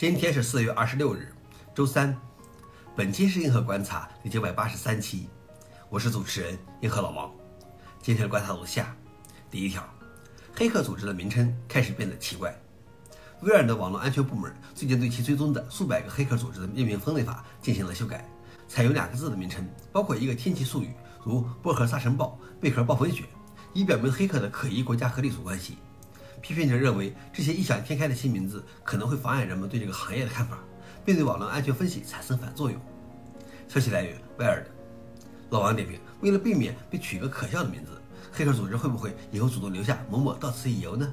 今天是四月二十六日，周三。本期是硬核观察第九百八十三期，我是主持人硬核老王。今天的观察如下：第一条，黑客组织的名称开始变得奇怪。微软的网络安全部门最近对其追踪的数百个黑客组织的命名分类法进行了修改，采用两个字的名称，包括一个天气术语，如薄荷沙尘暴、贝壳暴风雪，以表明黑客的可疑国家和隶属关系。批评者认为，这些异想天开的新名字可能会妨碍人们对这个行业的看法，并对网络安全分析产生反作用。消息来源：Wired。老王点评：为了避免被取一个可笑的名字，黑客组织会不会以后主动留下某某到此一游呢？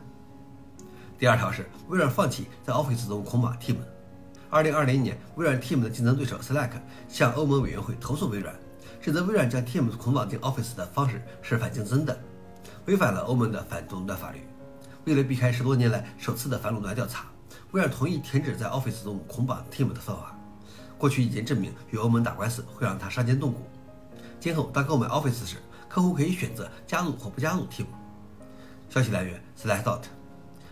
第二条是微软放弃在 Office 中捆绑 Team。二零二零年，微软 Team 的竞争对手 Slack 向欧盟委员会投诉微软，指责微软将 Team 捆绑进 Office 的方式是反竞争的，违反了欧盟的反垄断法律。为了避开十多年来首次的反垄断调查，微软同意停止在 Office 中捆绑 Team 的方法。过去已经证明，与欧盟打官司会让他伤筋动骨。今后当购买 Office 时，客户可以选择加入或不加入 Team。消息来源：Slashdot。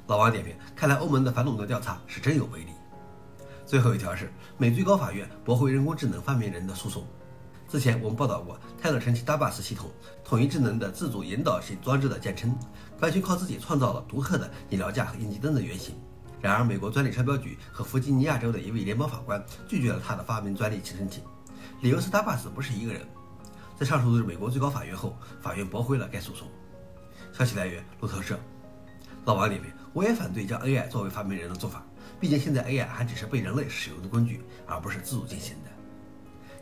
老王点评：看来欧盟的反垄断调查是真有威力。最后一条是美最高法院驳回人工智能发明人的诉讼。之前我们报道过，泰勒神奇 DABUS 系统，统一智能的自主引导型装置的简称，完全靠自己创造了独特的医疗架和应急灯的原型。然而，美国专利商标局和弗吉尼亚州的一位联邦法官拒绝了他的发明专利申请，理由是 DABUS 不是一个人。在上诉至美国最高法院后，法院驳回了该诉讼。消息来源：路透社。老王里面：我也反对将 AI 作为发明人的做法，毕竟现在 AI 还只是被人类使用的工具，而不是自主进行的。